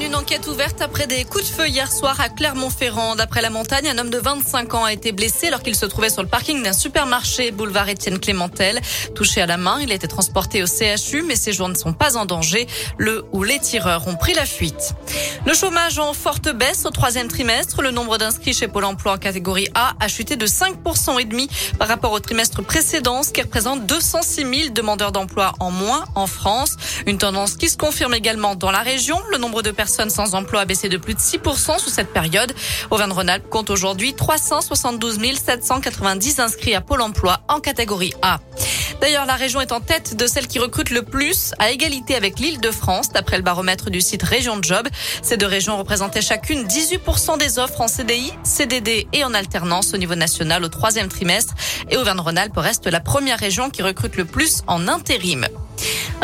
Une, enquête ouverte après des coups de feu hier soir à Clermont-Ferrand. D'après la montagne, un homme de 25 ans a été blessé alors qu'il se trouvait sur le parking d'un supermarché boulevard Étienne Clémentel. Touché à la main, il a été transporté au CHU, mais ses jours ne sont pas en danger. Le ou les tireurs ont pris la fuite. Le chômage en forte baisse au troisième trimestre. Le nombre d'inscrits chez Pôle emploi en catégorie A a chuté de 5% et demi par rapport au trimestre précédent, ce qui représente 206 000 demandeurs d'emploi en moins en France. Une tendance qui se confirme également dans la région. Le nombre sans emploi a baissé de plus de 6% sous cette période. Auvergne-Rhône-Alpes compte aujourd'hui 372 790 inscrits à Pôle emploi en catégorie A. D'ailleurs, la région est en tête de celles qui recrutent le plus, à égalité avec l'île de France, d'après le baromètre du site Région Job. Ces deux régions représentaient chacune 18% des offres en CDI, CDD et en alternance au niveau national au troisième trimestre. Et Auvergne-Rhône-Alpes reste la première région qui recrute le plus en intérim.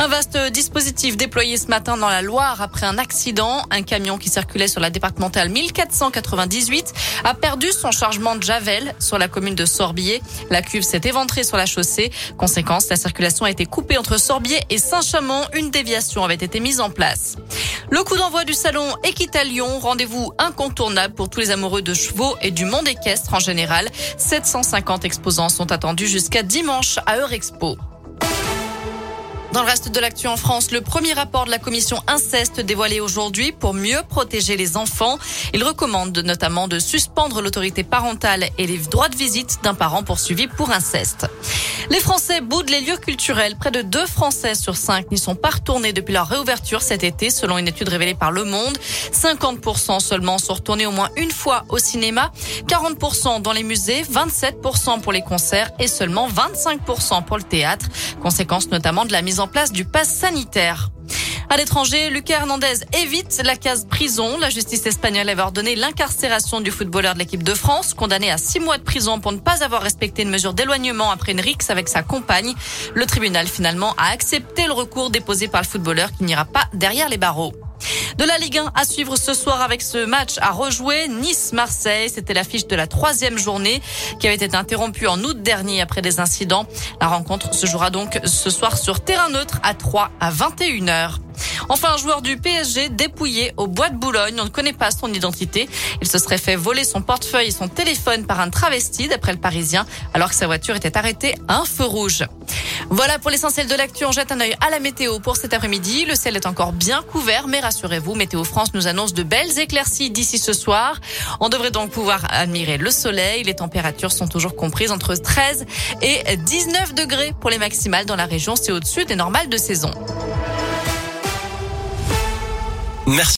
Un vaste dispositif déployé ce matin dans la Loire après un accident. Un camion qui circulait sur la départementale 1498 a perdu son chargement de Javel sur la commune de Sorbier. La cuve s'est éventrée sur la chaussée. Conséquence, la circulation a été coupée entre Sorbier et Saint-Chamond. Une déviation avait été mise en place. Le coup d'envoi du salon Équitalion, rendez-vous incontournable pour tous les amoureux de chevaux et du monde équestre en général. 750 exposants sont attendus jusqu'à dimanche à Eurexpo. Dans le reste de l'actu en France, le premier rapport de la commission inceste dévoilé aujourd'hui pour mieux protéger les enfants. Il recommande notamment de suspendre l'autorité parentale et les droits de visite d'un parent poursuivi pour inceste. Les Français boudent les lieux culturels. Près de deux Français sur cinq n'y sont pas retournés depuis leur réouverture cet été, selon une étude révélée par Le Monde. 50% seulement sont retournés au moins une fois au cinéma, 40% dans les musées, 27% pour les concerts et seulement 25% pour le théâtre. Conséquence notamment de la mise en place du pass sanitaire. À l'étranger, Lucas Hernandez évite la case prison. La justice espagnole avait ordonné l'incarcération du footballeur de l'équipe de France, condamné à six mois de prison pour ne pas avoir respecté une mesure d'éloignement après une rixe avec sa compagne. Le tribunal finalement a accepté le recours déposé par le footballeur qui n'ira pas derrière les barreaux. De la Ligue 1 à suivre ce soir avec ce match à rejouer. Nice-Marseille, c'était l'affiche de la troisième journée qui avait été interrompue en août dernier après des incidents. La rencontre se jouera donc ce soir sur terrain neutre à 3 à 21 h Enfin, un joueur du PSG dépouillé au bois de Boulogne. On ne connaît pas son identité. Il se serait fait voler son portefeuille et son téléphone par un travesti, d'après le Parisien, alors que sa voiture était arrêtée à un feu rouge. Voilà pour l'essentiel de l'actu. On jette un œil à la météo pour cet après-midi. Le ciel est encore bien couvert, mais rassurez-vous, Météo France nous annonce de belles éclaircies d'ici ce soir. On devrait donc pouvoir admirer le soleil. Les températures sont toujours comprises entre 13 et 19 degrés pour les maximales dans la région. C'est au-dessus des normales de saison. Merci.